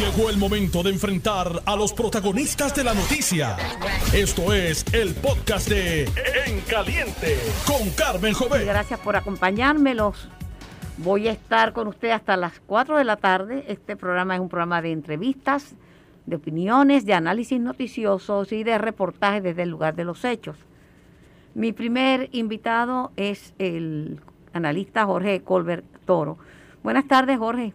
Llegó el momento de enfrentar a los protagonistas de la noticia. Esto es el podcast de En Caliente con Carmen Jovet. Gracias por acompañármelos. Voy a estar con usted hasta las 4 de la tarde. Este programa es un programa de entrevistas, de opiniones, de análisis noticiosos y de reportajes desde el lugar de los hechos. Mi primer invitado es el analista Jorge Colbert Toro. Buenas tardes, Jorge.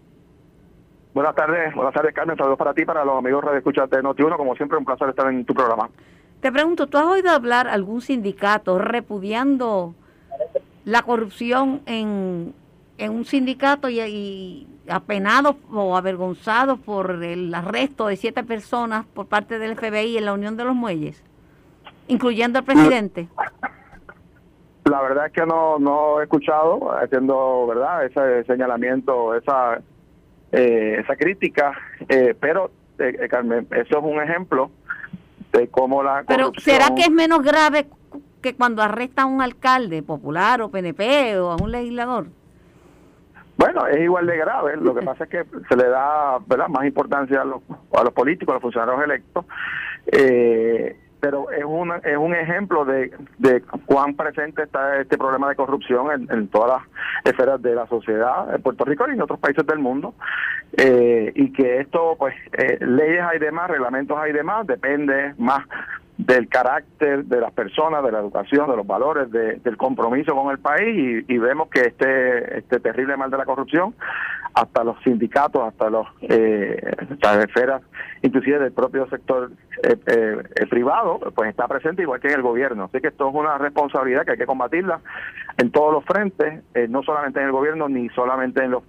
Buenas tardes, buenas tardes Carmen, saludos para ti, para los amigos Radio Escuchas de Noti1, como siempre un placer estar en tu programa. Te pregunto, ¿tú has oído hablar algún sindicato repudiando la corrupción en, en un sindicato y, y apenados o avergonzados por el arresto de siete personas por parte del FBI en la Unión de los Muelles, incluyendo al presidente? La verdad es que no, no he escuchado haciendo, ¿verdad?, ese señalamiento, esa eh, esa crítica, eh, pero eh, Carmen, eso es un ejemplo de cómo la Pero ¿será que es menos grave que cuando arresta a un alcalde popular o PNP o a un legislador? Bueno, es igual de grave. Lo que pasa es que se le da ¿verdad? más importancia a los, a los políticos, a los funcionarios electos. Eh, pero es un, es un ejemplo de, de cuán presente está este problema de corrupción en, todas las esferas de la sociedad en Puerto Rico y en otros países del mundo. Eh, y que esto pues eh, leyes hay demás reglamentos hay demás depende más del carácter de las personas, de la educación, de los valores, del compromiso con el país y, vemos que este este terrible mal de la corrupción, hasta los sindicatos, hasta los eh, las esferas, inclusive del propio sector eh, eh, privado, pues está presente igual que en el gobierno. Así que esto es una responsabilidad que hay que combatirla en todos los frentes, no solamente en el gobierno ni solamente en los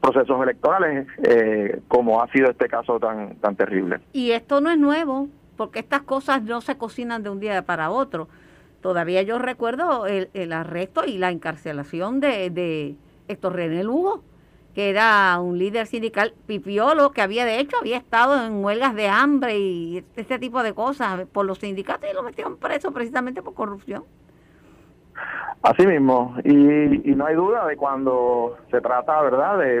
procesos electorales, como ha sido este caso tan tan terrible. Y esto no es nuevo porque estas cosas no se cocinan de un día para otro. Todavía yo recuerdo el, arresto y la encarcelación de, de Héctor René Lugo, que era un líder sindical pipiolo que había de hecho había estado en huelgas de hambre y este tipo de cosas por los sindicatos y lo metieron preso precisamente por corrupción. Así mismo, y, no hay duda de cuando se trata, ¿verdad?, de,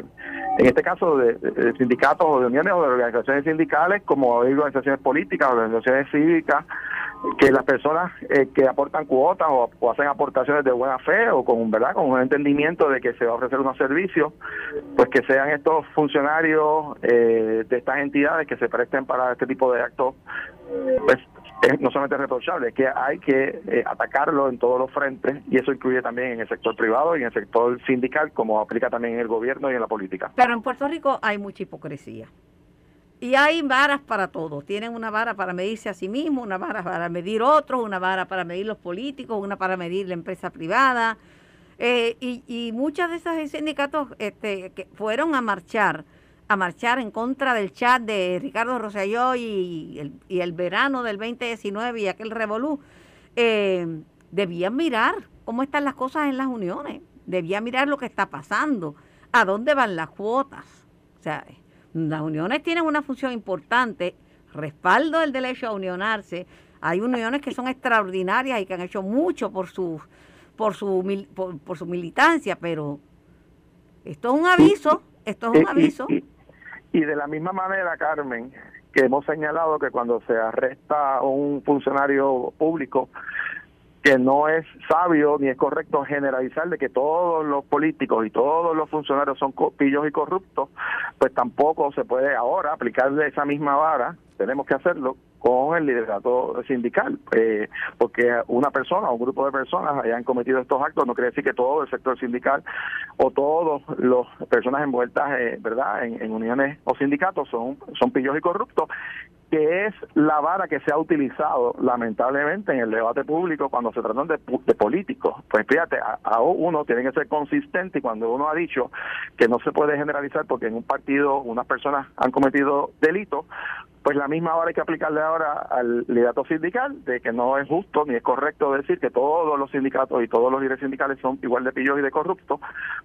en este caso, de, sindicatos o de uniones o de organizaciones sindicales, como organizaciones políticas, organizaciones cívicas, que las personas eh, que aportan cuotas o, hacen aportaciones de buena fe o con verdad con un entendimiento de que se va a ofrecer unos servicios pues que sean estos funcionarios eh, de estas entidades que se presten para este tipo de actos pues es no solamente reprochable, es que hay que eh, atacarlo en todos los frentes y eso incluye también en el sector privado y en el sector sindical, como aplica también en el gobierno y en la política. Pero en Puerto Rico hay mucha hipocresía. Y hay varas para todos. Tienen una vara para medirse a sí mismos, una vara para medir otros, una vara para medir los políticos, una para medir la empresa privada. Eh, y, y muchas de esas sindicatos este, que fueron a marchar a marchar en contra del chat de Ricardo Rosselló y el, y el verano del 2019 y aquel revolú, eh, debían mirar cómo están las cosas en las uniones, debían mirar lo que está pasando, a dónde van las cuotas. O sea, las uniones tienen una función importante, respaldo del derecho a unionarse. Hay uniones que son extraordinarias y que han hecho mucho por su, por su, por su militancia, pero esto es un aviso, esto es un aviso. Y de la misma manera, Carmen, que hemos señalado que cuando se arresta un funcionario público, que no es sabio ni es correcto generalizar de que todos los políticos y todos los funcionarios son pillos y corruptos, pues tampoco se puede ahora aplicarle esa misma vara, tenemos que hacerlo con el liderato sindical, eh, porque una persona o un grupo de personas hayan cometido estos actos no quiere decir que todo el sector sindical o todas las personas envueltas, eh, ¿verdad?, en, uniones o sindicatos son, son pillos y corruptos, que es la vara que se ha utilizado lamentablemente en el debate público cuando se tratan de, políticos. Pues fíjate, a, uno tiene que ser consistente y cuando uno ha dicho que no se puede generalizar porque en un partido unas personas han cometido delitos, pues la misma vara hay que aplicarle ahora al liderato sindical de que no es justo ni es correcto decir que todos los sindicatos y todos los líderes sindicales son igual de pillos y de corruptos,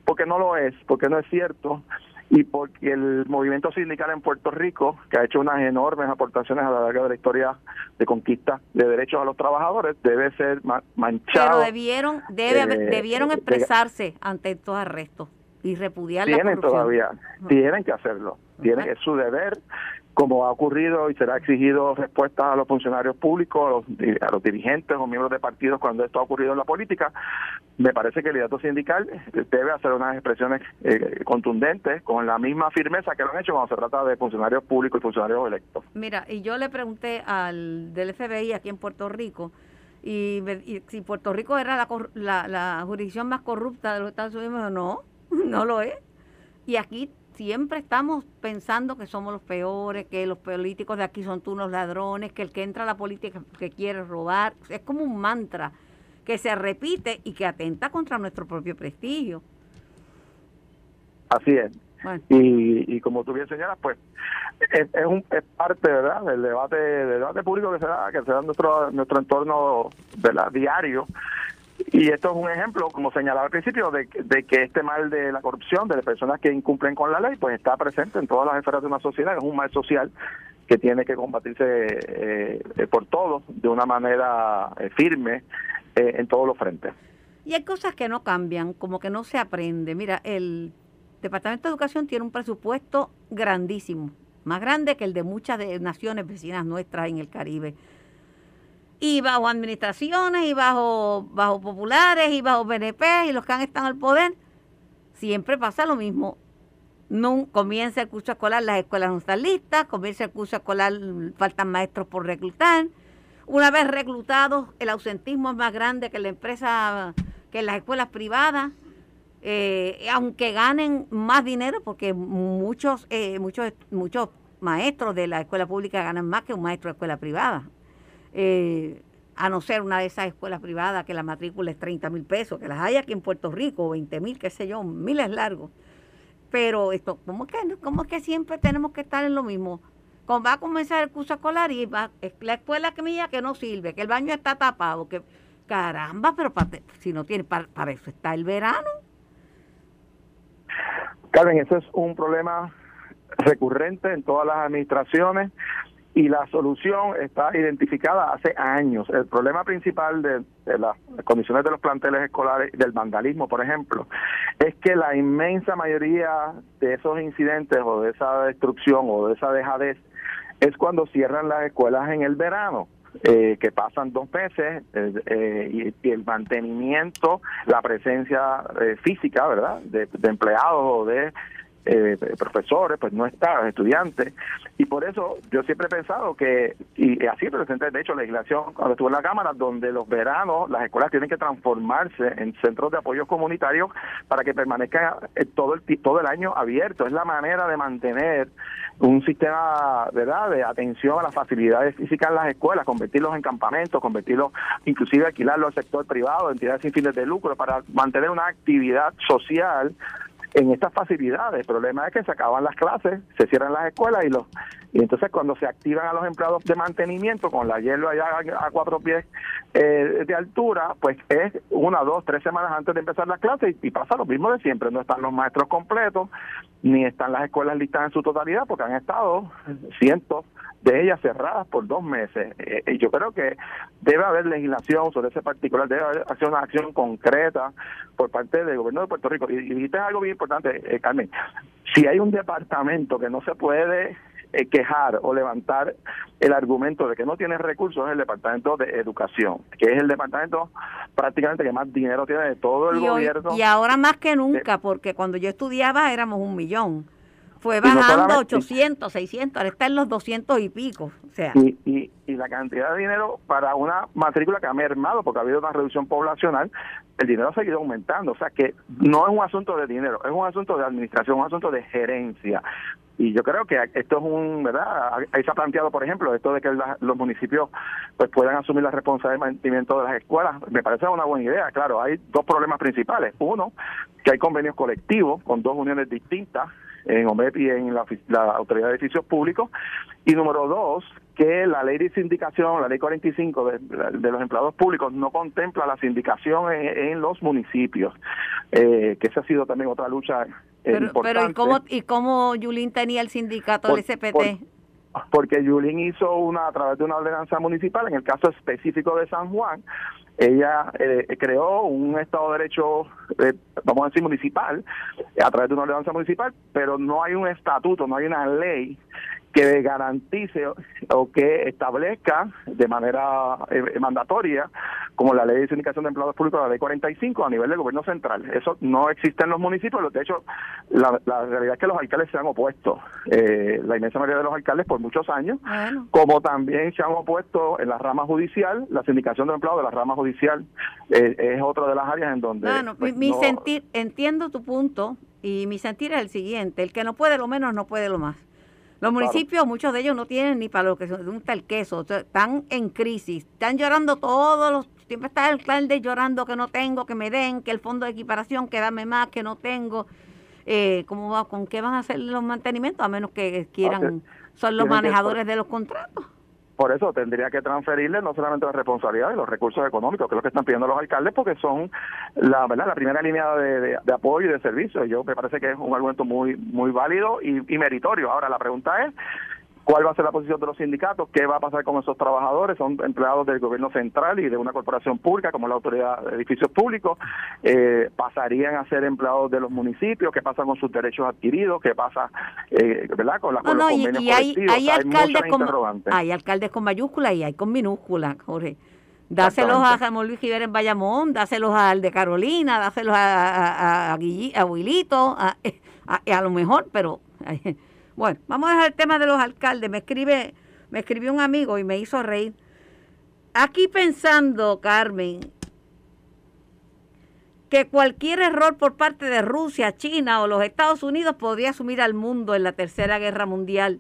porque no lo es, porque no es cierto y porque el movimiento sindical en Puerto Rico, que ha hecho unas enormes aportaciones a lo largo de la historia de conquista de derechos a los trabajadores, debe ser manchado. Pero debieron, debe, eh, debieron expresarse ante estos arrestos y repudiar tienen la todavía, tienen que hacerlo. Tiene, es su deber como ha ocurrido y será exigido respuestas a los funcionarios públicos, a los, dirigentes o miembros de partidos cuando esto ha ocurrido en la política, me parece que el liderato sindical debe hacer unas expresiones eh, contundentes con la misma firmeza que lo han hecho cuando se trata de funcionarios públicos y funcionarios electos. Mira, y yo le pregunté al del FBI aquí en Puerto Rico, y, si Puerto Rico era la, la, la jurisdicción más corrupta de los Estados Unidos, no, no lo es. Y aquí siempre estamos pensando que somos los peores, que los políticos de aquí son tú unos ladrones, que el que entra a la política que quiere robar. Es como un mantra que se repite y que atenta contra nuestro propio prestigio. Así es. Y, y como tú bien señalas, pues es, es, un, es parte verdad del debate del debate público que se da que se da en nuestro nuestro entorno ¿verdad? diario y esto es un ejemplo, como señalaba al principio, de, que este mal de la corrupción, de las personas que incumplen con la ley, pues está presente en todas las esferas de una sociedad, es un mal social que tiene que combatirse eh, por todos de una manera eh, firme eh, en todos los frentes. Y hay cosas que no cambian, como que no se aprende. Mira, el Departamento de Educación tiene un presupuesto grandísimo, más grande que el de muchas de naciones vecinas nuestras en el Caribe y bajo administraciones y bajo, bajo populares y bajo BNP y los que han estado el poder, siempre pasa lo mismo. Comienza el curso escolar, las escuelas no están listas, comienza el curso escolar, faltan maestros por reclutar. Una vez reclutados, el ausentismo es más grande que la empresa, que las escuelas privadas, eh, aunque ganen más dinero, porque muchos, eh, muchos, muchos maestros de la escuela pública ganan más que un maestro de escuela privada. Eh, a no ser una de esas escuelas privadas que la matrícula es 30 mil pesos, que las hay aquí en Puerto Rico, 20 mil, qué sé yo, miles largos. Pero esto, ¿cómo es, que, ¿cómo que siempre tenemos que estar en lo mismo? Va a comenzar el curso escolar y va, es la escuela que mía que no sirve, que el baño está tapado, que caramba, pero si no tiene, para, para eso está el verano. Carmen, eso es un problema recurrente en todas las administraciones y la solución está identificada hace años. El problema principal de, las condiciones de los planteles escolares, del vandalismo, por ejemplo, es que la inmensa mayoría de esos incidentes o de esa destrucción o de esa dejadez es cuando cierran las escuelas en el verano. Eh, que pasan dos meses eh, eh, y, el mantenimiento, la presencia física, ¿verdad?, de empleados o de eh, profesores, pues no está, estudiantes. Y por eso yo siempre he pensado que, y así presenté de hecho legislación cuando estuve en la Cámara, donde los veranos las escuelas tienen que transformarse en centros de apoyo comunitarios para que permanezcan eh, todo el, todo el año abierto. Es la manera de mantener un sistema verdad de atención a las facilidades físicas en las escuelas, convertirlos en campamentos, convertirlos, inclusive alquilarlos al sector privado, entidades sin fines de lucro, para mantener una actividad social en estas facilidades. El problema es que se acaban las clases, se cierran las escuelas y los y entonces cuando se activan a los empleados de mantenimiento con la hielo allá a cuatro pies eh, de altura, pues es una, dos, tres semanas antes de empezar las clases y, pasa lo mismo de siempre. No están los maestros completos, ni están las escuelas listas en su totalidad, porque han estado cientos de ellas cerradas por dos meses. Eh, y yo creo que debe haber legislación sobre ese particular, debe haber una acción concreta por parte del gobierno de Puerto Rico. Y, y dijiste algo bien importante, eh, Carmen. Si hay un departamento que no se puede eh, quejar o levantar el argumento de que no tiene recursos es el Departamento de Educación, que es el departamento prácticamente que más dinero tiene de todo el gobierno. y ahora más que nunca, porque cuando yo estudiaba éramos un millón. Fue bajando a 800, 600, ahora está en los 200 y pico. O sea. Y, y, y, la cantidad de dinero para una matrícula que ha mermado porque ha habido una reducción poblacional, el dinero ha seguido aumentando. O sea que no es un asunto de dinero, es un asunto de administración, un asunto de gerencia. Y yo creo que esto es un, ¿verdad? Ahí se ha planteado, por ejemplo, esto de que los municipios pues puedan asumir la responsabilidad de mantenimiento de las escuelas. Me parece una buena idea. Claro, hay dos problemas principales. Uno, que hay convenios colectivos con dos uniones distintas, en OMEP y en la, Autoridad de Edificios Públicos. Y número dos, que la ley de sindicación, la ley 45 de, de los empleados públicos, no contempla la sindicación en, los municipios, eh, que esa ha sido también otra lucha pero, pero ¿y cómo, ¿y cómo Yulín tenía el sindicato del SPT? porque Yulín hizo una, a través de una ordenanza municipal, en el caso específico de San Juan, ella eh, creó un Estado de Derecho, eh, vamos a decir, municipal, a través de una ordenanza municipal, pero no hay un estatuto, no hay una ley que garantice o que establezca de manera eh, mandatoria, como la ley de sindicación de empleados públicos, la ley 45, a nivel del gobierno central. Eso no existe en los municipios. De hecho, la, realidad es que los alcaldes se han opuesto. Eh, la inmensa mayoría de los alcaldes por muchos años, como también se han opuesto en la rama judicial, la sindicación de empleados de la rama judicial eh, es otra de las áreas en donde... Bueno, pues, mi sentir, entiendo tu punto y mi sentir es el siguiente, el que no puede lo menos no puede lo más. Los municipios, muchos de ellos no tienen ni para lo que se gusta el queso, están en crisis, están llorando todos los, siempre está el alcalde llorando que no tengo, que me den, que el fondo de equiparación, que dame más, que no tengo. Eh, ¿cómo va, ¿Con qué van a hacer los mantenimientos? A menos que quieran, son los manejadores de los contratos. Por eso tendría que transferirle no solamente la responsabilidad y los recursos económicos, que es lo que están pidiendo los alcaldes, porque son la verdad la primera línea de, apoyo y de servicio. Yo me parece que es un argumento muy muy válido y meritorio. Ahora la pregunta es cuál va a ser la posición de los sindicatos, qué va a pasar con esos trabajadores, son empleados del gobierno central y de una corporación pública como la Autoridad de Edificios Públicos, eh, pasarían a ser empleados de los municipios, qué pasa con sus derechos adquiridos, qué pasa eh, ¿verdad? con, la, con los convenios y, hay, hay, alcaldes con, hay alcaldes con mayúsculas y hay con minúsculas, Jorge. Dáselos a Ramón Luis en Bayamón, dáselos al de Carolina, dáselos a, a, a, a Wilito, a, a, lo mejor, pero bueno, vamos a dejar el tema de los alcaldes. Me escribe, me escribió un amigo y me hizo reír. Aquí pensando, Carmen, que cualquier error por parte de Rusia, China o los Estados Unidos podría asumir al mundo en la Tercera Guerra Mundial.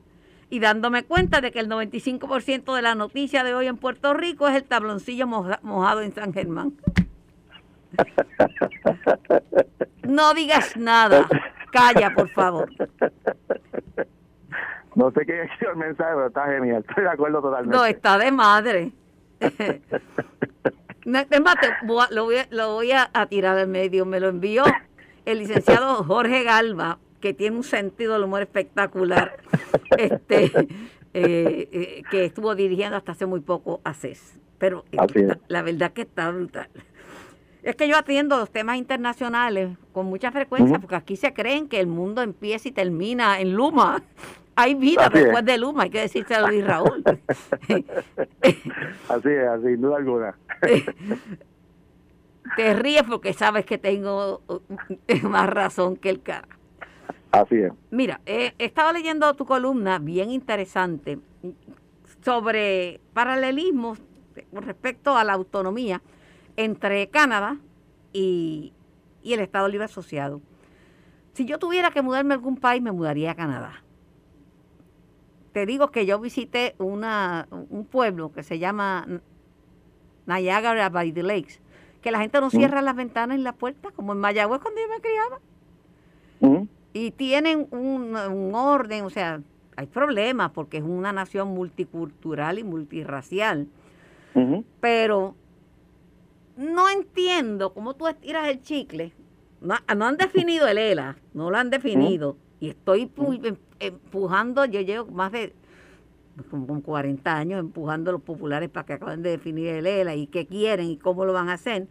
Y dándome cuenta de que el 95% de la noticia de hoy en Puerto Rico es el tabloncillo mojado en San Germán. No digas nada. Calla, por favor. No sé qué es el mensaje, pero está genial. Estoy de acuerdo totalmente. No, está de madre. es lo voy, a, lo voy a, tirar al medio. Me lo envió el licenciado Jorge Galva, que tiene un sentido del humor espectacular, este, eh, eh, que estuvo dirigiendo hasta hace muy poco a CES. Pero la verdad que está brutal. Es que yo atiendo los temas internacionales con mucha frecuencia, porque aquí se creen que el mundo empieza y termina en Luma. Hay vida después de Luma, hay que decirse a Luis Raúl. así es, sin duda alguna. Te ríes porque sabes que tengo más razón que el cara. Así es. Mira, eh, estaba leyendo tu columna bien interesante sobre paralelismos con respecto a la autonomía entre Canadá y, el Estado Libre Asociado. Si yo tuviera que mudarme a algún país, me mudaría a Canadá. Te digo que yo visité una, un pueblo que se llama Niagara by the Lakes, que la gente no cierra las ventanas y las puertas, como en Mayagüez cuando yo me criaba. Y tienen un, un orden, o sea, hay problemas porque es una nación multicultural y multirracial. Pero no entiendo cómo tú estiras el chicle. No, han definido el ELA, no lo han definido. Y estoy em, empujando, yo llevo más de como 40 años empujando a los populares para que acaben de definir el ELA y qué quieren y cómo lo van a hacer.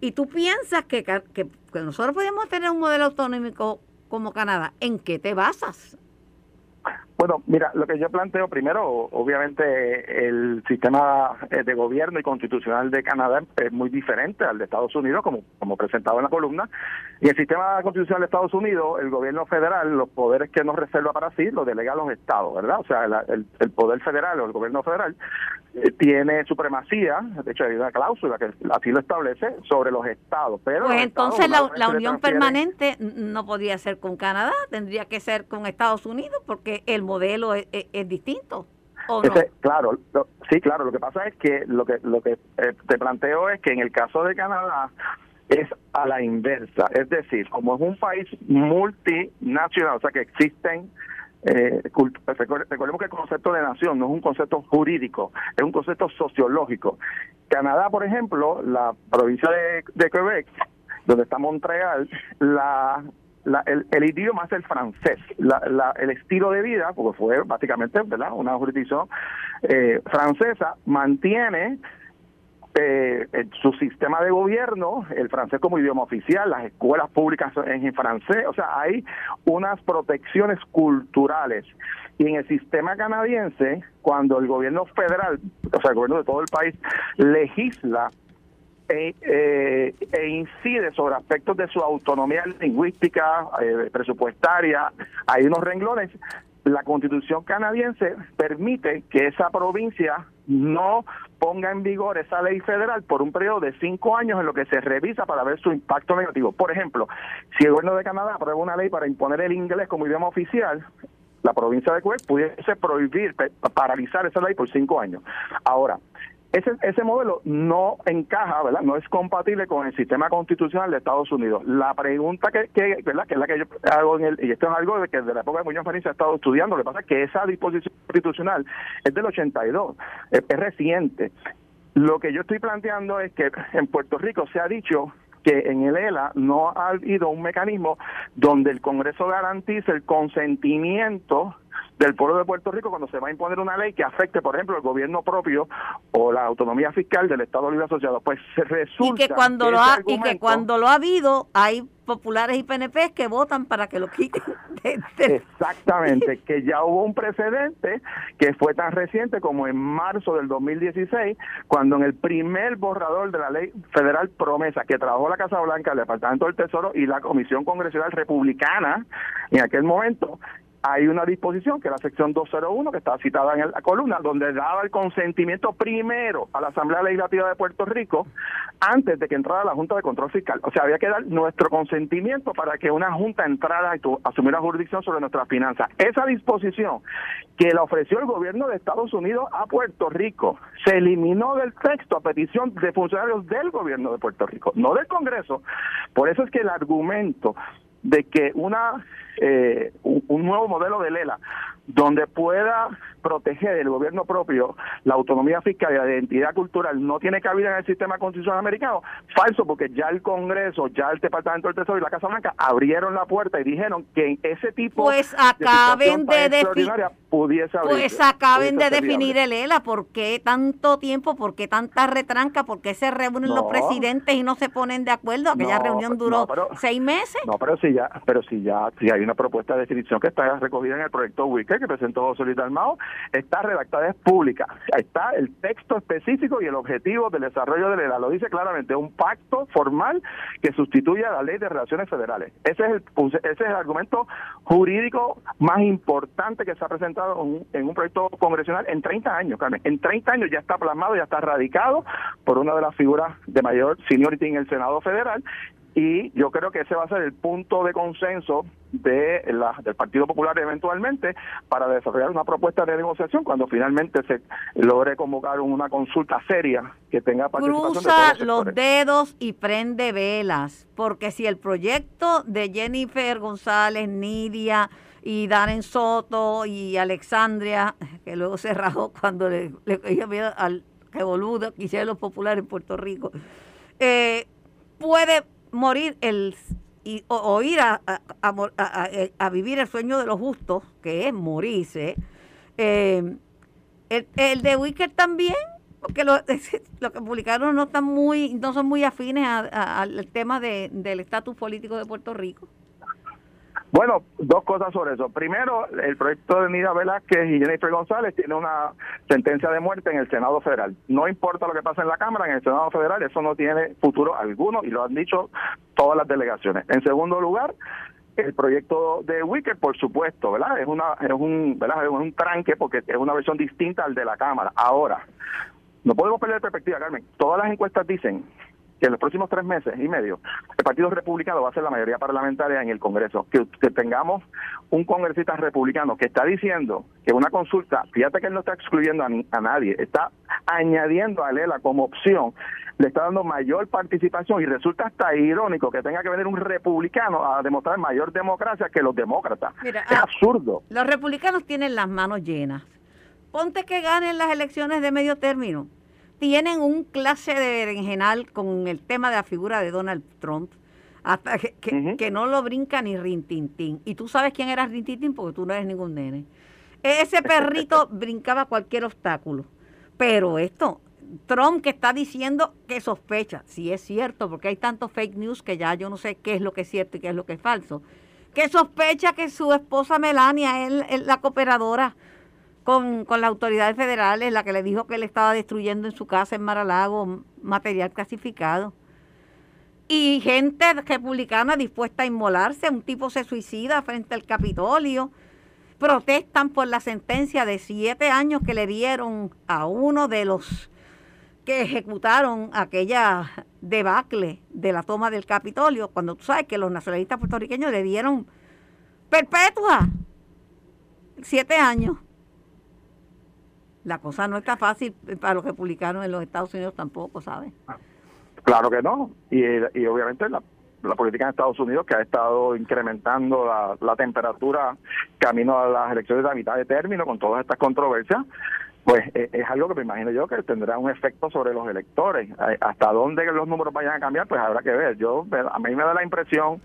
Y tú piensas que, que, que nosotros podemos tener un modelo autonómico como Canadá. ¿En qué te basas? Bueno, mira, lo que yo planteo primero, obviamente el sistema eh, de gobierno y constitucional de Canadá es muy diferente al de Estados Unidos, como, como presentado en la columna. Y el sistema constitucional de Estados Unidos, el gobierno federal, los poderes que nos reserva para sí, los delega a los estados, ¿verdad? O sea, el, el poder federal o el gobierno federal eh, tiene supremacía, de hecho hay una cláusula que así lo establece, sobre los estados. Pero pues entonces la, la unión permanente no podría ser con Canadá, tendría que ser con Estados Unidos, porque el modelo es, distinto. claro, sí, claro. Lo que pasa es que lo que lo que eh, te planteo es que en el caso de Canadá es a la inversa, es decir, como es un país multinacional, o sea que existen eh, recordemos que el concepto de nación no es un concepto jurídico, es un concepto sociológico. Canadá, por ejemplo, la provincia de, de Quebec, donde está Montreal, la el, idioma es el francés, el estilo de vida, porque fue básicamente ¿verdad? una jurisdicción eh, francesa, mantiene eh, su sistema de gobierno, el francés como idioma oficial, las escuelas públicas en francés, o sea, hay unas protecciones culturales. Y en el sistema canadiense, cuando el gobierno federal, o sea, el gobierno de todo el país, legisla e, eh, e, incide sobre aspectos de su autonomía lingüística, eh, presupuestaria, hay unos renglones. La constitución canadiense permite que esa provincia no ponga en vigor esa ley federal por un periodo de cinco años en lo que se revisa para ver su impacto negativo. Por ejemplo, si el gobierno de Canadá aprueba una ley para imponer el inglés como idioma oficial, la provincia de Quebec pudiese prohibir, paralizar esa ley por cinco años. Ahora, ese, ese modelo no encaja, ¿verdad? No es compatible con el sistema constitucional de Estados Unidos. La pregunta que, que ¿verdad? Que es la que yo hago en el, y esto es algo de que desde la época de Muñoz Marín ha estado estudiando, lo que pasa es que esa disposición constitucional es del 82, es, es reciente. Lo que yo estoy planteando es que en Puerto Rico se ha dicho que en el ELA no ha habido un mecanismo donde el Congreso garantice el consentimiento del pueblo de Puerto Rico cuando se va a imponer una ley que afecte, por ejemplo, el gobierno propio o la autonomía fiscal del Estado Libre Asociado. Pues se resulta y que cuando lo ha, y que cuando lo ha habido hay populares y PNP que votan para que lo quiten. Exactamente, que ya hubo un precedente que fue tan reciente como en marzo del 2016, cuando en el primer borrador de la ley federal promesa que trabajó la Casa Blanca, el Departamento del Tesoro y la Comisión Congresional Republicana, en aquel momento hay una disposición que es la sección 201 que está citada en la columna donde daba el consentimiento primero a la Asamblea Legislativa de Puerto Rico antes de que entrara la Junta de Control Fiscal. O sea, había que dar nuestro consentimiento para que una Junta entrara y asumiera jurisdicción sobre nuestras finanzas. Esa disposición que la ofreció el gobierno de Estados Unidos a Puerto Rico se eliminó del texto a petición de funcionarios del gobierno de Puerto Rico, no del Congreso. Por eso es que el argumento de que una eh, un, nuevo modelo de Lela donde pueda proteger el gobierno propio la autonomía fiscal y la identidad cultural no tiene cabida en el sistema constitucional americano, falso porque ya el Congreso, ya el Departamento del Tesoro y la Casa Blanca abrieron la puerta y dijeron que en ese tipo pues acaben de, definir pudiese Pues acaben de definir el ELA, ¿por qué tanto tiempo? ¿Por qué tanta retranca? ¿Por qué se reúnen los presidentes y no se ponen de acuerdo? Aquella reunión duró seis meses. No, pero si ya, pero si ya, si hay una propuesta de definición que está recogida en el proyecto Wicker que presentó José Luis Dalmao, está redactada, es pública. Está el texto específico y el objetivo del desarrollo de la Lo dice claramente, un pacto formal que sustituye a la ley de relaciones federales. Ese es el, ese es el argumento jurídico más importante que se ha presentado en un, proyecto congresional en 30 años, Carmen. En 30 años ya está plasmado, ya está radicado por una de las figuras de mayor seniority en el Senado Federal y yo creo que ese va a ser el punto de consenso de la, del Partido Popular eventualmente para desarrollar una propuesta de negociación cuando finalmente se logre convocar una consulta seria que tenga participación Cruza los, dedos y prende velas, porque si el proyecto de Jennifer González, Nidia y Darren Soto y Alexandria, que luego se rajó cuando le, le miedo al que boludo que hicieron los populares en Puerto Rico, eh, puede morir el y, o, ir a, a, vivir el sueño de los justos, que es morirse. Eh, el, de Wicker también, porque lo, lo, que publicaron no están muy, no son muy afines al tema de, del estatus político de Puerto Rico. Bueno, dos cosas sobre eso. Primero, el proyecto de Nida Velázquez y Jennifer González tiene una sentencia de muerte en el Senado Federal. No importa lo que pase en la Cámara, en el Senado Federal eso no tiene futuro alguno y lo han dicho todas las delegaciones. En segundo lugar, el proyecto de Wicker, por supuesto, ¿verdad? Es una es un, ¿verdad? Es un tranque porque es una versión distinta al de la Cámara. Ahora, no podemos perder perspectiva, Carmen. Todas las encuestas dicen que en los próximos tres meses y medio el Partido Republicano va a ser la mayoría parlamentaria en el Congreso. Que, tengamos un congresista republicano que está diciendo que una consulta, fíjate que él no está excluyendo a, nadie, está añadiendo a Lela como opción, le está dando mayor participación y resulta hasta irónico que tenga que venir un republicano a demostrar mayor democracia que los demócratas. es ah, absurdo. Los republicanos tienen las manos llenas. Ponte que ganen las elecciones de medio término tienen un clase de berenjenal con el tema de la figura de Donald Trump, hasta que, no lo brinca ni Rintintín. Y tú sabes quién era Rintintín porque tú no eres ningún nene. Ese perrito brincaba cualquier obstáculo. Pero esto, Trump que está diciendo que sospecha, si es cierto, porque hay tantos fake news que ya yo no sé qué es lo que es cierto y qué es lo que es falso, que sospecha que su esposa Melania es, la cooperadora con, con, las autoridades federales, la que le dijo que él estaba destruyendo en su casa en Maralago material clasificado. Y gente republicana dispuesta a inmolarse, un tipo se suicida frente al Capitolio protestan por la sentencia de siete años que le dieron a uno de los que ejecutaron aquella debacle de la toma del Capitolio, cuando tú sabes que los nacionalistas puertorriqueños le dieron perpetua siete años. La cosa no está fácil para los republicanos en los Estados Unidos tampoco, ¿sabes? Claro que no. Y, y obviamente la, la política en Estados Unidos que ha estado incrementando la, temperatura camino a las elecciones la mitad de término con todas estas controversias, pues eh, es, algo que me imagino yo que tendrá un efecto sobre los electores. Hasta dónde los números vayan a cambiar, pues habrá que ver. Yo A mí me da la impresión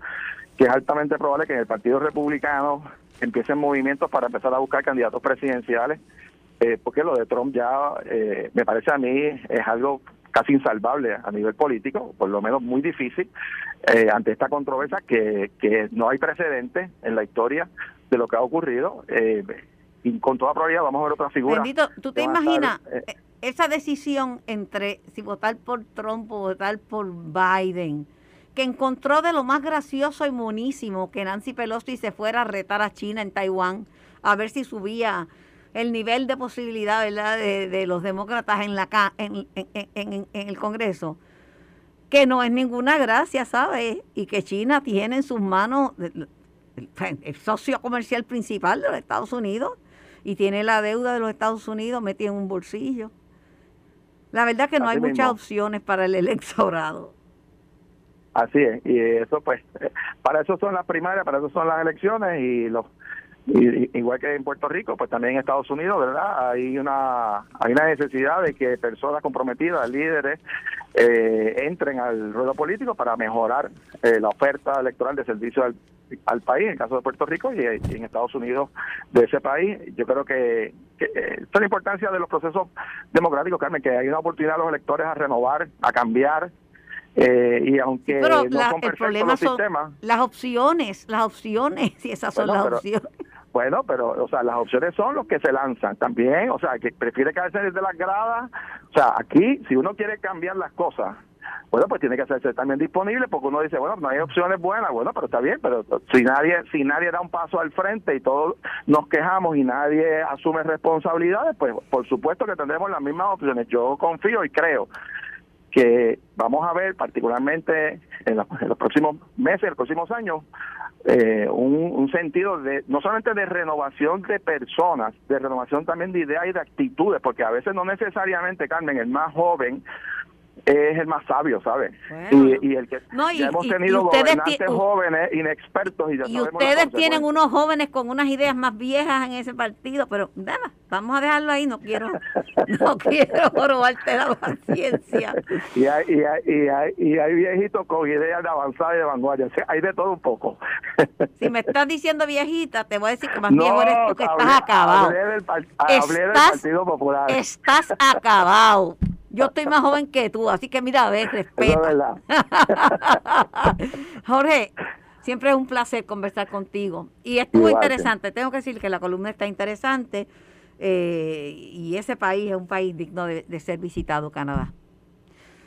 que es altamente probable que en el Partido Republicano empiecen movimientos para empezar a buscar candidatos presidenciales, eh, porque lo de Trump ya, me parece a mí, es algo casi insalvable a nivel político, por lo menos muy difícil, eh, ante esta controversia que, que no hay precedente en la historia de lo que ha ocurrido. Eh, y con toda probabilidad vamos a ver otra figura. Bendito, ¿tú te imaginas eh, esa decisión entre si votar por Trump o votar por Biden? que encontró de lo más gracioso y monísimo que Nancy Pelosi se fuera a retar a China en Taiwán a ver si subía el nivel de posibilidad ¿verdad? De, los demócratas en, la, en, en, el Congreso, que no es ninguna gracia, ¿sabes? Y que China tiene en sus manos el, socio comercial principal de los Estados Unidos y tiene la deuda de los Estados Unidos metida en un bolsillo. La verdad que no hay muchas opciones para el electorado. Así es, y eso pues, eh, para eso son las primarias, para eso son las elecciones y los y, igual que en Puerto Rico, pues también en Estados Unidos, ¿verdad? Hay una hay una necesidad de que personas comprometidas, líderes, eh, entren al ruedo político para mejorar eh, la oferta electoral de servicio al, país, en el caso de Puerto Rico y, en Estados Unidos de ese país. Yo creo que, que eh, es la importancia de los procesos democráticos, Carmen, que hay una oportunidad a los electores a renovar, a cambiar, y aunque no son perfectos los sistemas, las opciones, las opciones, y esas son las opciones. Bueno, pero, o sea, las opciones son los que se lanzan también, o sea, que prefiere caerse desde las gradas. O sea, aquí, si uno quiere cambiar las cosas, bueno, pues tiene que hacerse también disponible, porque uno dice, bueno, no hay opciones buenas, bueno, pero está bien, pero si nadie, si nadie da un paso al frente y todos nos quejamos y nadie asume responsabilidades, pues por supuesto que tendremos las mismas opciones. Yo confío y creo que vamos a ver, particularmente en, los próximos meses, en los próximos años, eh, un, sentido de no solamente de renovación de personas, de renovación también de ideas y de actitudes, porque a veces no necesariamente, Carmen, el más joven es el más sabio, ¿sabes? y, el que ya hemos tenido gobernantes jóvenes, inexpertos. Y, y ustedes tienen unos jóvenes con unas ideas más viejas en ese partido, pero nada, vamos a dejarlo ahí, no quiero no quiero robarte la paciencia. Y hay, y, hay, y, hay, y hay viejitos con ideas de avanzada y de vanguardia, hay de todo un poco. si me estás diciendo viejita, te voy a decir que más viejo eres tú, que estás acabado. Hablé del, hablé del Partido Popular. Estás acabado. Yo estoy más joven que tú, así que mira, a ver, respeta. Jorge, siempre es un placer conversar contigo. Y estuvo interesante. Tengo que decir que la columna está interesante eh, y ese país es un país digno de, ser visitado, Canadá.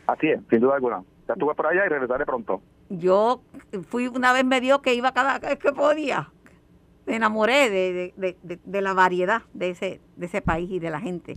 Así es, sin duda alguna. Ya estuve por allá y regresaré pronto. Yo fui una vez, me dio que iba cada vez que podía. Me enamoré de, de, la variedad de ese, de ese país y de la gente.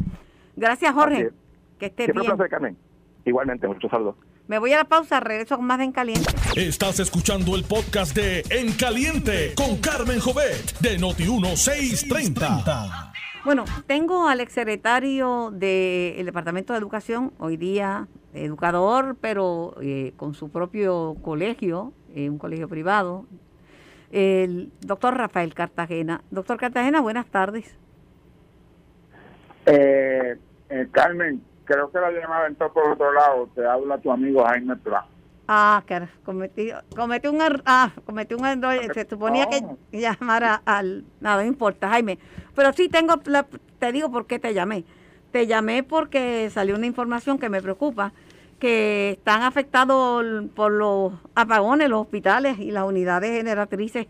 Gracias, Jorge. Que esté bien. Carmen. Igualmente, muchos saludos. Me voy a la pausa, regreso con más de En Caliente. Estás escuchando el podcast de En Caliente con Carmen Jovet de Noti1630. Bueno, tengo al exsecretario del Departamento de Educación, hoy día educador, pero eh, con su propio colegio, eh, un colegio privado, el doctor Rafael Cartagena. Doctor Cartagena, buenas tardes. Eh, Carmen, creo que la llamada entró por otro lado. Te habla tu amigo Jaime Plan. Ah, que cometí, cometí un error, ah, cometí un error, se suponía que llamara al, nada, no importa, Jaime, pero sí tengo, te digo por qué te llamé, te llamé porque salió una información que me preocupa, que están afectados por los apagones los hospitales y las unidades generatrices,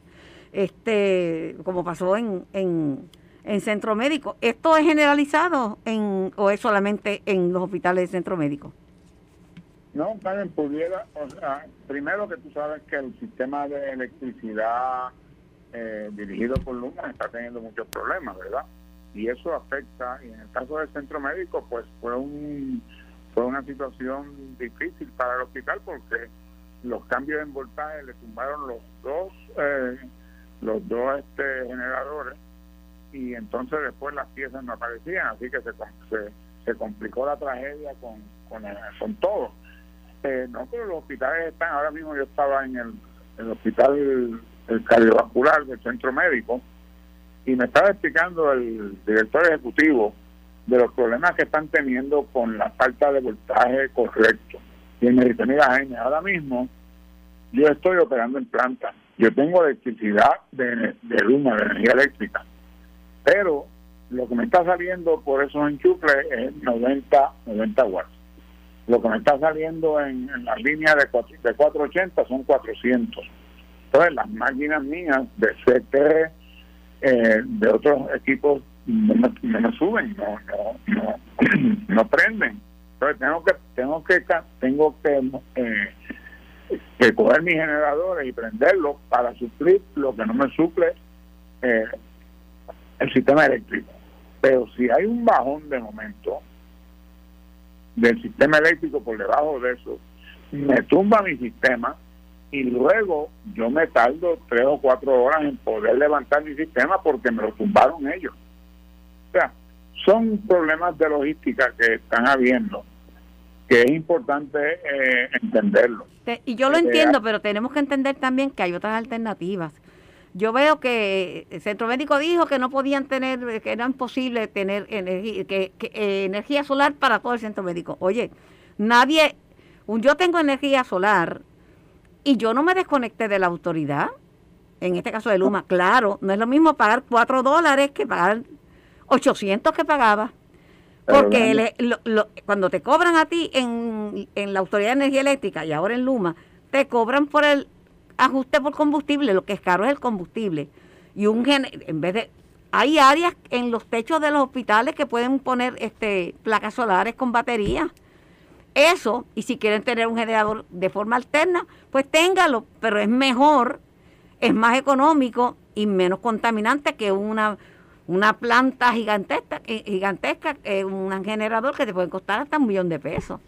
este, como pasó en, en, en centro médico. ¿Esto es generalizado en, o es solamente en los hospitales de centro médico? No, Carmen, pudiera, o sea, primero que tú sabes que el sistema de electricidad eh, dirigido por Luma está teniendo muchos problemas, ¿verdad? Y eso afecta, y en el caso del centro médico, pues fue un fue una situación difícil para el hospital porque los cambios en voltaje le tumbaron los dos eh, los dos este, generadores y entonces después las piezas no aparecían, así que se, se, complicó la tragedia con, con, todo. Eh, no, pero los hospitales están, ahora mismo yo estaba en el, el hospital cardiovascular del centro médico y me estaba explicando el director ejecutivo de los problemas que están teniendo con la falta de voltaje correcto. Y él me dice, mira Jaime, ahora mismo yo estoy operando en planta, yo tengo electricidad de, de Luma, de energía eléctrica, pero lo que me está saliendo por esos enchufes es 90, 90 watts lo que me está saliendo en, las líneas de, de 480 son 400. Entonces, las máquinas mías de CT, eh, de otros equipos, no me, suben, no, no, no, no, prenden. Entonces, tengo que, tengo que, tengo que, eh, que coger mis generadores y prenderlos para suplir lo que no me suple eh, el sistema eléctrico. Pero si hay un bajón de momento, del sistema eléctrico por debajo de eso, me tumba mi sistema y luego yo me tardo tres o cuatro horas en poder levantar mi sistema porque me lo tumbaron ellos. O sea, son problemas de logística que están habiendo que es importante eh, entenderlo. Y yo lo entiendo, pero tenemos que entender también que hay otras alternativas. Yo veo que el centro médico dijo que no podían tener, que era imposible tener energía, que, eh, energía solar para todo el centro médico. Oye, nadie, yo tengo energía solar y yo no me desconecté de la autoridad, en este caso de Luma, claro, no es lo mismo pagar 4 dólares que pagar 800 que pagaba. Porque cuando te cobran a ti en, en la Autoridad de Energía Eléctrica y ahora en Luma, te cobran por el ajuste por combustible, lo que es caro es el combustible. Y un en vez de hay áreas en los techos de los hospitales que pueden poner este placas solares con batería. Eso, y si quieren tener un generador de forma alterna, pues téngalo, pero es mejor, es más económico y menos contaminante que una una planta gigantesca, eh, gigantesca eh, un generador que te puede costar hasta un millón de pesos.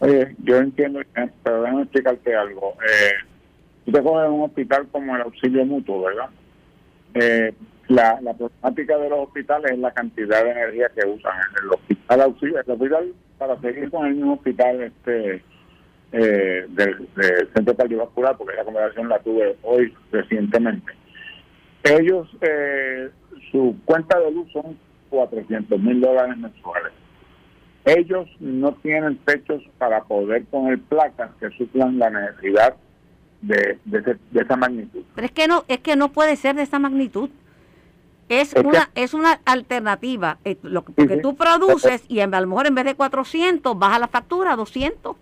Oye, yo entiendo, eh, pero déjame explicarte algo. Eh, Tú te coges un hospital como el auxilio mutuo, ¿verdad? Eh, la, problemática de los hospitales es la cantidad de energía que usan. El hospital auxilio, el hospital, para seguir con el mismo hospital este eh, del, centro cardiovascular, porque esa conversación la tuve hoy recientemente. Ellos, eh, su cuenta de luz son 400 mil dólares mensuales. Ellos no tienen techos para poder poner placas que suplan la necesidad de, de, esa magnitud. Pero es que no es que no puede ser de esa magnitud. Es, una es una alternativa, eh, lo que, porque tú produces y a lo mejor en vez de 400 baja la factura a 200.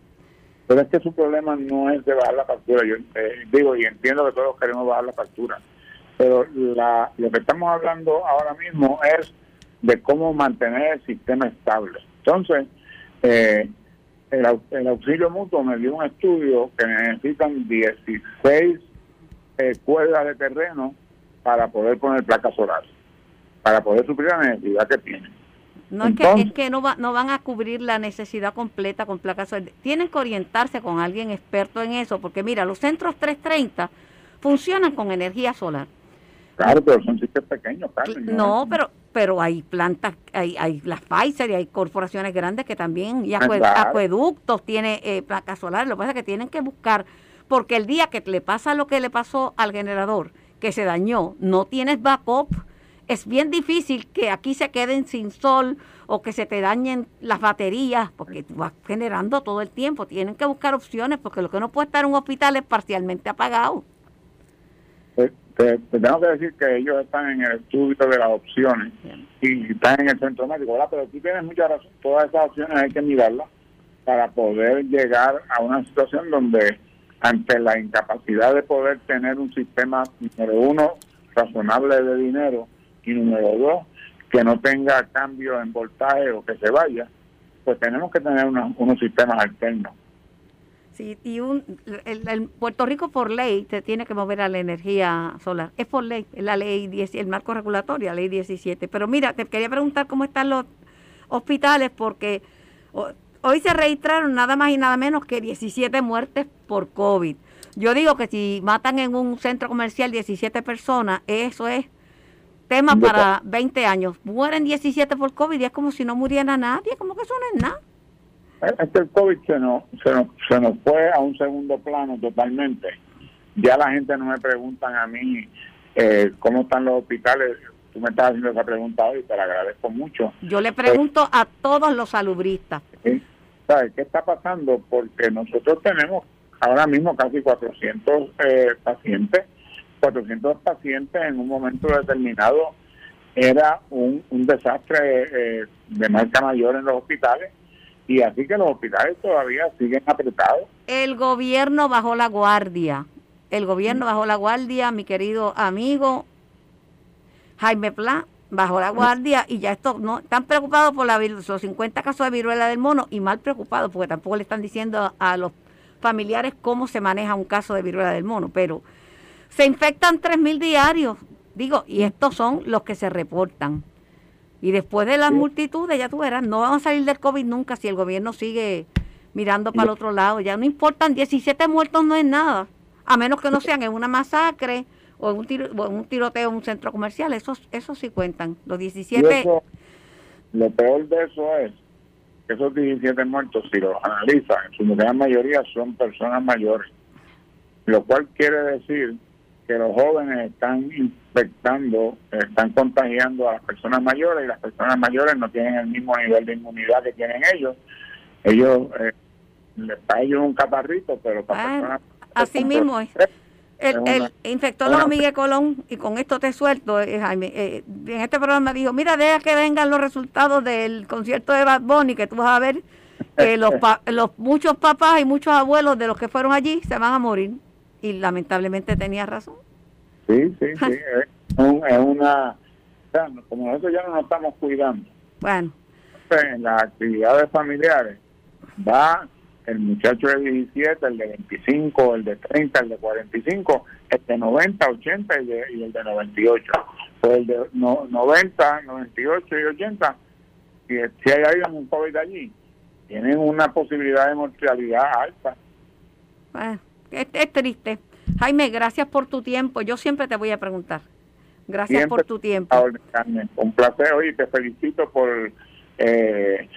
Pero es que su problema no es de bajar la factura. Yo eh, digo y entiendo que todos queremos bajar la factura, pero la, lo que estamos hablando ahora mismo es de cómo mantener el sistema estable. Entonces, eh, el, auxilio mutuo me dio un estudio que necesitan 16 eh, cuerdas de terreno para poder poner placas solares, para poder suplir la necesidad que tienen. No es que, es que no, va, no van a cubrir la necesidad completa con placas solares. Tienen que orientarse con alguien experto en eso, porque mira, los centros 330 funcionan con energía solar. Claro, pero son sitios pequeños, No, pero pero hay plantas, hay, hay las Pfizer y hay corporaciones grandes que también, y acueductos, tiene eh, placas solares, lo que pasa es que tienen que buscar, porque el día que le pasa lo que le pasó al generador, que se dañó, no tienes backup, es bien difícil que aquí se queden sin sol o que se te dañen las baterías, porque vas generando todo el tiempo. Tienen que buscar opciones, porque lo que no puede estar en un hospital es parcialmente apagado. Pues, te, tengo que decir que ellos están en el estudio de las opciones y están en el centro médico. Pero tú tienes mucha razón, todas esas opciones hay que mirarlas para poder llegar a una situación donde ante la incapacidad de poder tener un sistema, número uno, razonable de dinero y número dos, que no tenga cambio en voltaje o que se vaya, pues tenemos que tener unos sistemas alternos. Sí, y un, el, Puerto Rico por ley te tiene que mover a la energía solar. Es por ley, es la ley 10, el marco regulatorio, la ley 17. Pero mira, te quería preguntar cómo están los hospitales porque hoy se registraron nada más y nada menos que 17 muertes por COVID. Yo digo que si matan en un centro comercial 17 personas, eso es tema para 20 años. Mueren 17 por COVID y es como si no muriera nadie, como que eso no es nada. Es que el COVID se nos, se, nos, se nos fue a un segundo plano totalmente. Ya la gente no me preguntan a mí eh, cómo están los hospitales. Tú me estás haciendo esa pregunta hoy y te la agradezco mucho. Yo le pregunto a todos los salubristas. ¿Sabes qué está pasando? Porque nosotros tenemos ahora mismo casi 400 eh, pacientes. 400 pacientes en un momento determinado era un, un desastre eh, de marca mayor en los hospitales y así que los hospitales todavía siguen apretados. El gobierno bajó la guardia. El gobierno bajó la guardia, mi querido amigo Jaime Pla bajó la guardia y ya esto no están preocupados por la, los 50 casos de viruela del mono y mal preocupados porque tampoco le están diciendo a los familiares cómo se maneja un caso de viruela del mono, pero se infectan 3.000 diarios, digo, y estos son los que se reportan. Y después de las multitudes, ya tú verás, no vamos a salir del COVID nunca si el gobierno sigue mirando para el otro lado. Ya no importan, 17 muertos no es nada, a menos que no sean en una masacre o en un, tiro, un tiroteo en un centro comercial. Esos, eso sí cuentan. Los 17... lo peor de eso es que esos 17 muertos, si los analizan, en su gran mayoría son personas mayores. Lo cual quiere decir que los jóvenes están infectando, están contagiando a las personas mayores y las personas mayores no tienen el mismo nivel de inmunidad que tienen ellos. Ellos, eh, les ellos un catarrito, pero para ah, personas... Así mismo es. El, el infectólogo Miguel Colón, y con esto te suelto, eh, Jaime, eh, en este programa dijo, mira, deja que vengan los resultados del concierto de Bad Bunny, que tú vas a ver que los, los muchos papás y muchos abuelos de los que fueron allí se van a morir y lamentablemente tenía razón. Sí, sí, sí. es, una. como nosotros ya no nos estamos cuidando. Bueno. En las actividades familiares va el muchacho de 17, el de 25, el de 30, el de 45, el de 90, 80 y, el de 98. Pues el de 90, 98 y 80, si, si hay un COVID allí, tienen una posibilidad de mortalidad alta. Bueno es, triste. Jaime, gracias por tu tiempo. Yo siempre te voy a preguntar. Gracias por tu tiempo. Un placer. Oye, te felicito por eh,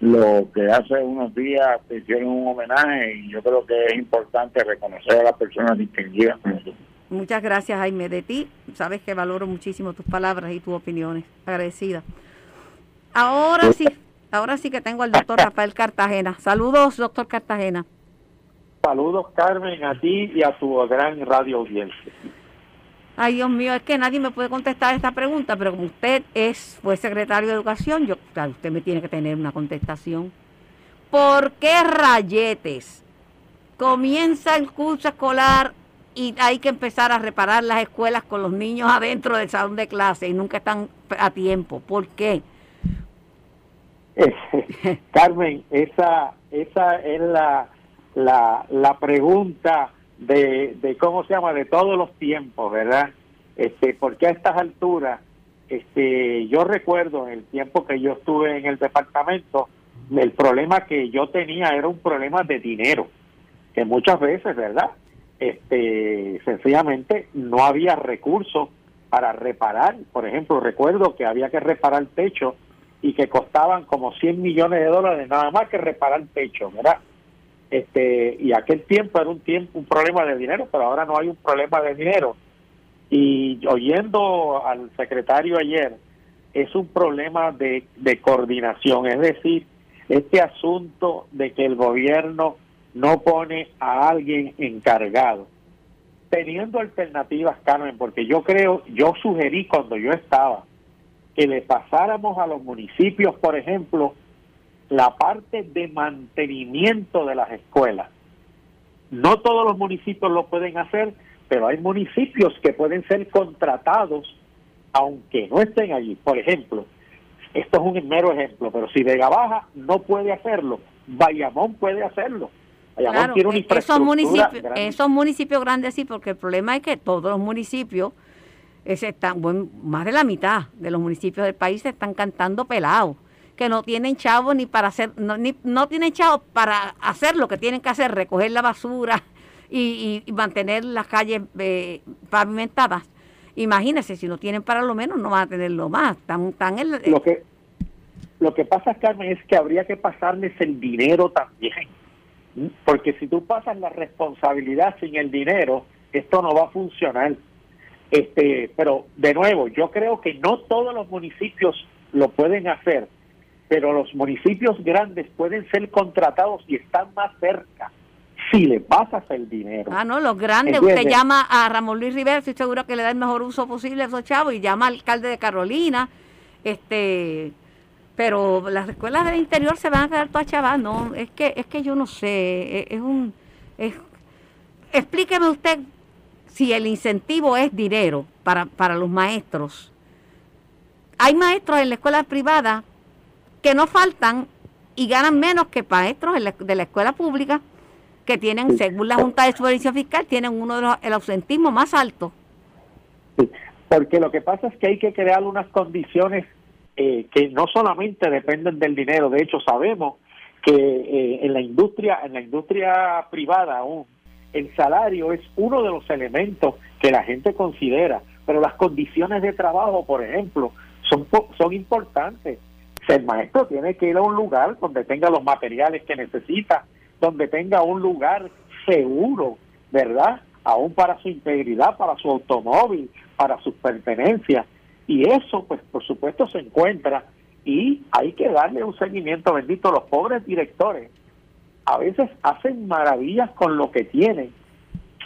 lo que hace unos días te hicieron un homenaje y yo creo que es importante reconocer a las personas distinguidas como tú. Muchas gracias, Jaime. De ti, sabes que valoro muchísimo tus palabras y tus opiniones. Agradecida. Ahora sí, ahora sí que tengo al doctor Rafael Cartagena. Saludos, doctor Cartagena. Saludos, Carmen, a ti y a tu gran radio audiencia. Ay, Dios mío, es que nadie me puede contestar esta pregunta, pero como usted es fue secretario de Educación, yo, claro, usted me tiene que tener una contestación. ¿Por qué rayetes? Comienza el curso escolar y hay que empezar a reparar las escuelas con los niños adentro del salón de clase y nunca están a tiempo. ¿Por qué? Carmen, esa, esa es la la, la pregunta de, de cómo se llama de todos los tiempos, ¿verdad? Este, porque a estas alturas, este, yo recuerdo en el tiempo que yo estuve en el departamento, el problema que yo tenía era un problema de dinero, que muchas veces, ¿verdad? Este, sencillamente no había recursos para reparar. Por ejemplo, recuerdo que había que reparar techo y que costaban como 100 millones de dólares nada más que reparar techo, ¿verdad? Este y aquel tiempo era un tiempo un problema de dinero pero ahora no hay un problema de dinero. Y oyendo al secretario ayer es un problema de, de coordinación es decir este asunto de que el gobierno no pone a alguien encargado teniendo alternativas, Carmen, porque yo creo, yo sugerí cuando yo estaba que le pasáramos a los municipios, por ejemplo, la parte de mantenimiento de las escuelas. No todos los municipios lo pueden hacer, pero hay municipios que pueden ser contratados aunque no estén allí. Por ejemplo, esto es un mero ejemplo, pero si Vega Baja no puede hacerlo, Bayamón puede hacerlo. Bayamón tiene una e-, esos municipios, esos municipios grandes sí, porque el problema es que todos los municipios, están, bueno, más de la mitad de los municipios del país se están cantando pelados, que no tienen chavos ni para hacer, no, ni, no tienen chavos para hacer lo que tienen que hacer, recoger la basura y, mantener las calles eh, pavimentadas. Imagínense, si no tienen para lo menos, no van a tenerlo más. Tan, tan el, lo, que, lo que pasa, Carmen, es que habría que pasarles el dinero también. Porque si tú pasas la responsabilidad sin el dinero, esto no va a funcionar. Este, pero de nuevo, yo creo que no todos los municipios lo pueden hacer, pero los municipios grandes pueden ser contratados y están más cerca si le pasas el dinero. Ah, no, los grandes, usted llama a Ramón Luis Rivera, estoy seguro que le da el mejor uso posible a esos chavos y llama al alcalde de Carolina, este, pero las escuelas del interior se van a quedar todas chavas, no, es que, es que yo no sé, es, un, es, explíqueme usted si el incentivo es dinero para, para los maestros. Hay maestros en la escuela privada que no faltan y ganan menos que maestros de la escuela pública que tienen, según la Junta de Supervisión Fiscal, tienen uno de los, el ausentismo más alto. porque lo que pasa es que hay que crear unas condiciones eh, que no solamente dependen del dinero, de hecho sabemos que eh, en la industria, en la industria privada aún, el salario es uno de los elementos que la gente considera, pero las condiciones de trabajo, por ejemplo, son, son importantes. El maestro tiene que ir a un lugar donde tenga los materiales que necesita, donde tenga un lugar seguro, ¿verdad? Aún para su integridad, para su automóvil, para sus pertenencias. Y eso, pues, por supuesto, se encuentra y hay que darle un seguimiento bendito. Los pobres directores a veces hacen maravillas con lo que tienen,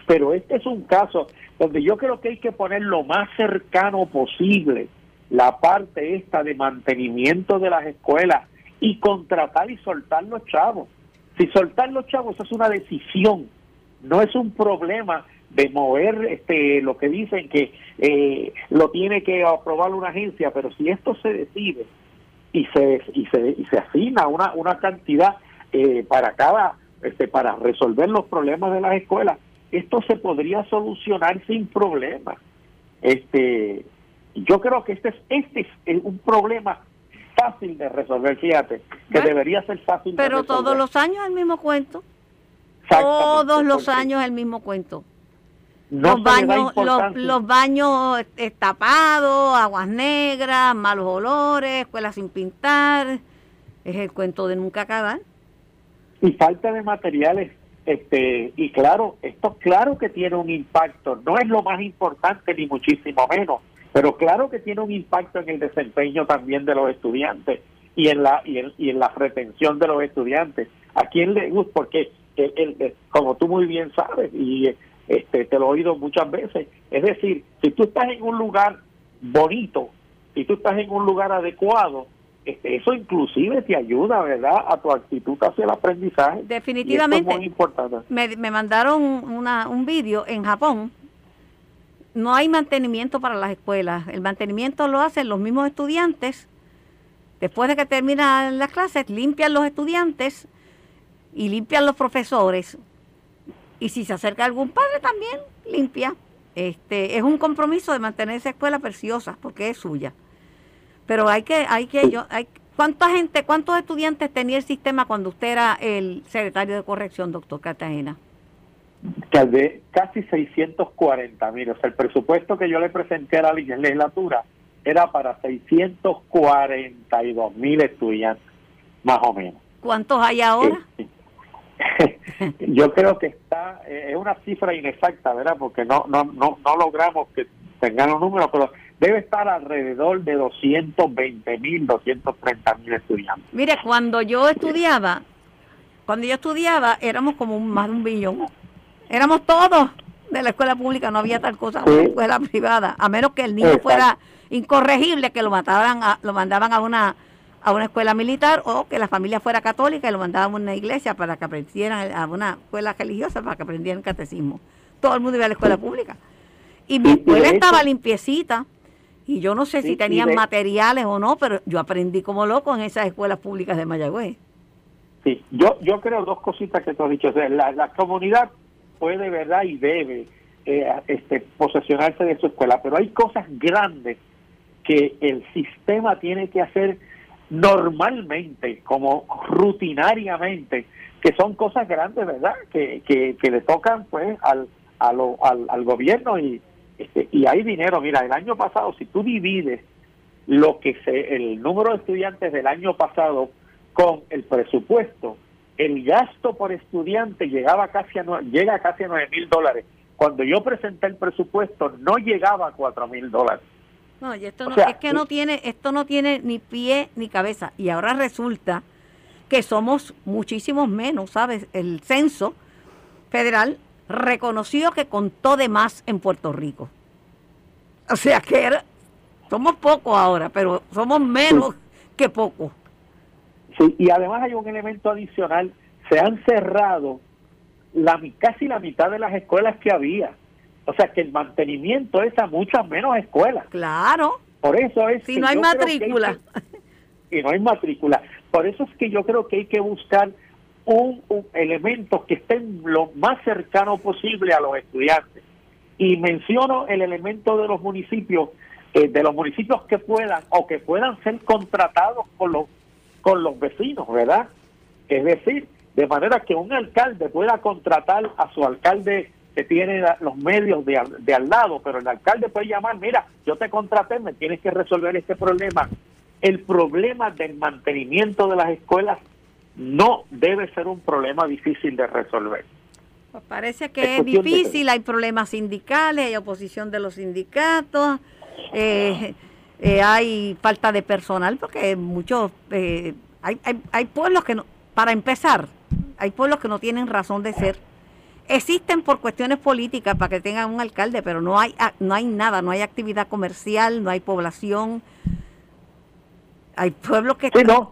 pero este es un caso donde yo creo que hay que poner lo más cercano posible la parte esta de mantenimiento de las escuelas y contratar y soltar los chavos. Si soltar los chavos es una decisión, no es un problema de mover este lo que dicen que eh, lo tiene que aprobar una agencia, pero si esto se decide y se y se, y se asigna una una cantidad eh, para cada este para resolver los problemas de las escuelas, esto se podría solucionar sin problema. Este yo creo que este es este es un problema fácil de resolver, fíjate, que debería ser fácil Pero todos los años el mismo cuento. Todos los años el mismo cuento. los baños, los, baños tapados, aguas negras, malos olores, escuelas sin pintar, es el cuento de nunca acabar. Y falta de materiales, este, y claro, esto claro que tiene un impacto, no es lo más importante ni muchísimo menos, pero claro que tiene un impacto en el desempeño también de los estudiantes y en la y en, la retención de los estudiantes. ¿A quién le gusta? Porque, el, como tú muy bien sabes, y este, te lo he oído muchas veces, es decir, si tú estás en un lugar bonito, si tú estás en un lugar adecuado, este, eso inclusive te ayuda, ¿verdad?, a tu actitud hacia el aprendizaje. Definitivamente. muy importante. Me, me mandaron una, un vídeo en Japón no hay mantenimiento para las escuelas. El mantenimiento lo hacen los mismos estudiantes. Después de que terminan las clases, limpian los estudiantes y limpian los profesores. Y si se acerca algún padre también limpia. Este, es un compromiso de mantener esa escuela preciosa porque es suya. Pero hay que, hay que, yo, hay, ¿cuánta gente, cuántos estudiantes tenía el sistema cuando usted era el secretario de corrección, doctor Cartagena? De casi 640 mil. O sea, el presupuesto que yo le presenté a la legislatura era para 642 mil estudiantes, más o menos. ¿Cuántos hay ahora? yo creo que está, eh, es una cifra inexacta, ¿verdad? Porque no, no, no, no logramos que tengan los números, pero debe estar alrededor de 220 mil, 230 mil estudiantes. Mire, cuando yo estudiaba, cuando yo estudiaba éramos como más de un billón. Éramos todos de la escuela pública no había tal cosa como la escuela privada, a menos que el niño fuera incorregible, que lo mataban, lo mandaban a una a una escuela militar o que la familia fuera católica y lo mandaban a una iglesia para que aprendieran a una escuela religiosa para que aprendieran catecismo. Todo el mundo iba a la escuela pública. Y mi escuela estaba limpiecita y yo no sé si tenían materiales o no, pero yo aprendí como loco en esas escuelas públicas de Mayagüez. Sí, yo, yo creo dos cositas que tú has dicho. la, la comunidad puede, ¿verdad? Y debe eh, este, posesionarse de su escuela, pero hay cosas grandes que el sistema tiene que hacer normalmente, como rutinariamente, que son cosas grandes, ¿verdad? Que, que, que le tocan pues al, al, al gobierno y, este, y hay dinero. Mira, el año pasado, si tú divides lo que se, el número de estudiantes del año pasado con el presupuesto, el gasto por estudiante llegaba casi a, llega casi a 9 mil dólares. Cuando yo presenté el presupuesto no llegaba a 4 mil dólares. No, y esto no, es que no tiene, esto no tiene ni pie ni cabeza. Y ahora resulta que somos muchísimos menos, ¿sabes? El censo federal reconoció que contó de más en Puerto Rico. O sea que era, somos pocos ahora, pero somos menos que pocos. Sí, y además hay un elemento adicional, se han cerrado la, casi la mitad de las escuelas que había. O sea que el mantenimiento es a muchas menos escuelas. Claro. Por eso es... Si no hay matrícula. y no hay matrícula. Por eso es que yo creo que hay que buscar un, elemento que esté lo más cercano posible a los estudiantes. Y menciono el elemento de los municipios, eh, de los municipios que puedan o que puedan ser contratados con los, con los vecinos, ¿verdad? Es decir, de manera que un alcalde pueda contratar a su alcalde que tiene los medios de, de al lado, pero el alcalde puede llamar, mira, yo te contraté, me tienes que resolver este problema. El problema del mantenimiento de las escuelas no debe ser un problema difícil de resolver. Pues parece que es, difícil, hay problemas sindicales, hay oposición de los sindicatos, eh, eh, hay falta de personal, porque muchos, eh, hay, hay, hay pueblos que no, para empezar, hay pueblos que no tienen razón de ser. Existen por cuestiones políticas para que tengan un alcalde, pero no hay, no hay nada, no hay actividad comercial, no hay población, hay pueblos que...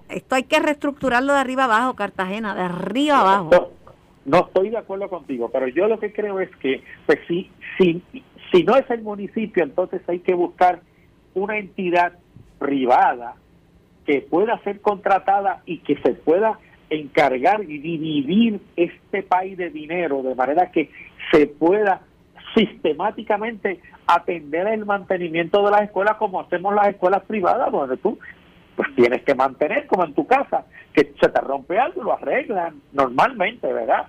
Esto hay que reestructurarlo de arriba abajo, Cartagena, de arriba abajo. No, estoy de acuerdo contigo, pero yo lo que creo es que, pues si, si, si no es el municipio, entonces hay que buscar una entidad privada que pueda ser contratada y que se pueda encargar y dividir este país de dinero de manera que se pueda sistemáticamente atender el mantenimiento de las escuelas como hacemos las escuelas privadas, donde tú pues tienes que mantener como en tu casa, que se te rompe algo, lo arreglan normalmente, ¿verdad?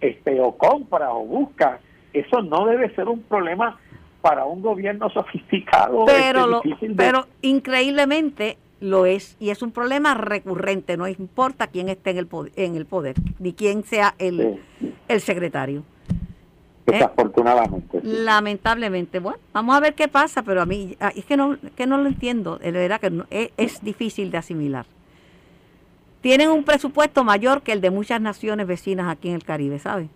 Este, o compra o busca. Eso no debe ser un problema para un gobierno sofisticado. Pero, este, pero increíblemente lo es y es un problema recurrente, no importa quién esté en el poder, en el poder ni quién sea el, el secretario. Desafortunadamente. Lamentablemente. Bueno, vamos a ver qué pasa, pero a mí ah, es que no, que no lo entiendo. De verdad que es, difícil de asimilar. Tienen un presupuesto mayor que el de muchas naciones vecinas aquí en el Caribe, ¿sabes?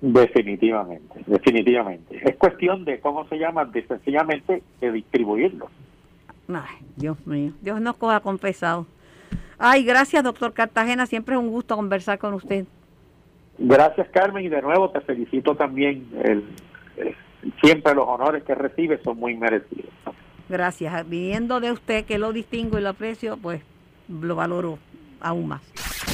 Definitivamente, definitivamente. Es cuestión de, ¿cómo se llama? De sencillamente de distribuirlo. Ay, Dios mío, Dios nos coja confesado. Ay, gracias, doctor Cartagena. Siempre es un gusto conversar con usted. Gracias Carmen y de nuevo te felicito también. El, siempre los honores que recibes son muy merecidos. Gracias. Viniendo de usted que lo distingo y lo aprecio, pues lo valoro aún más.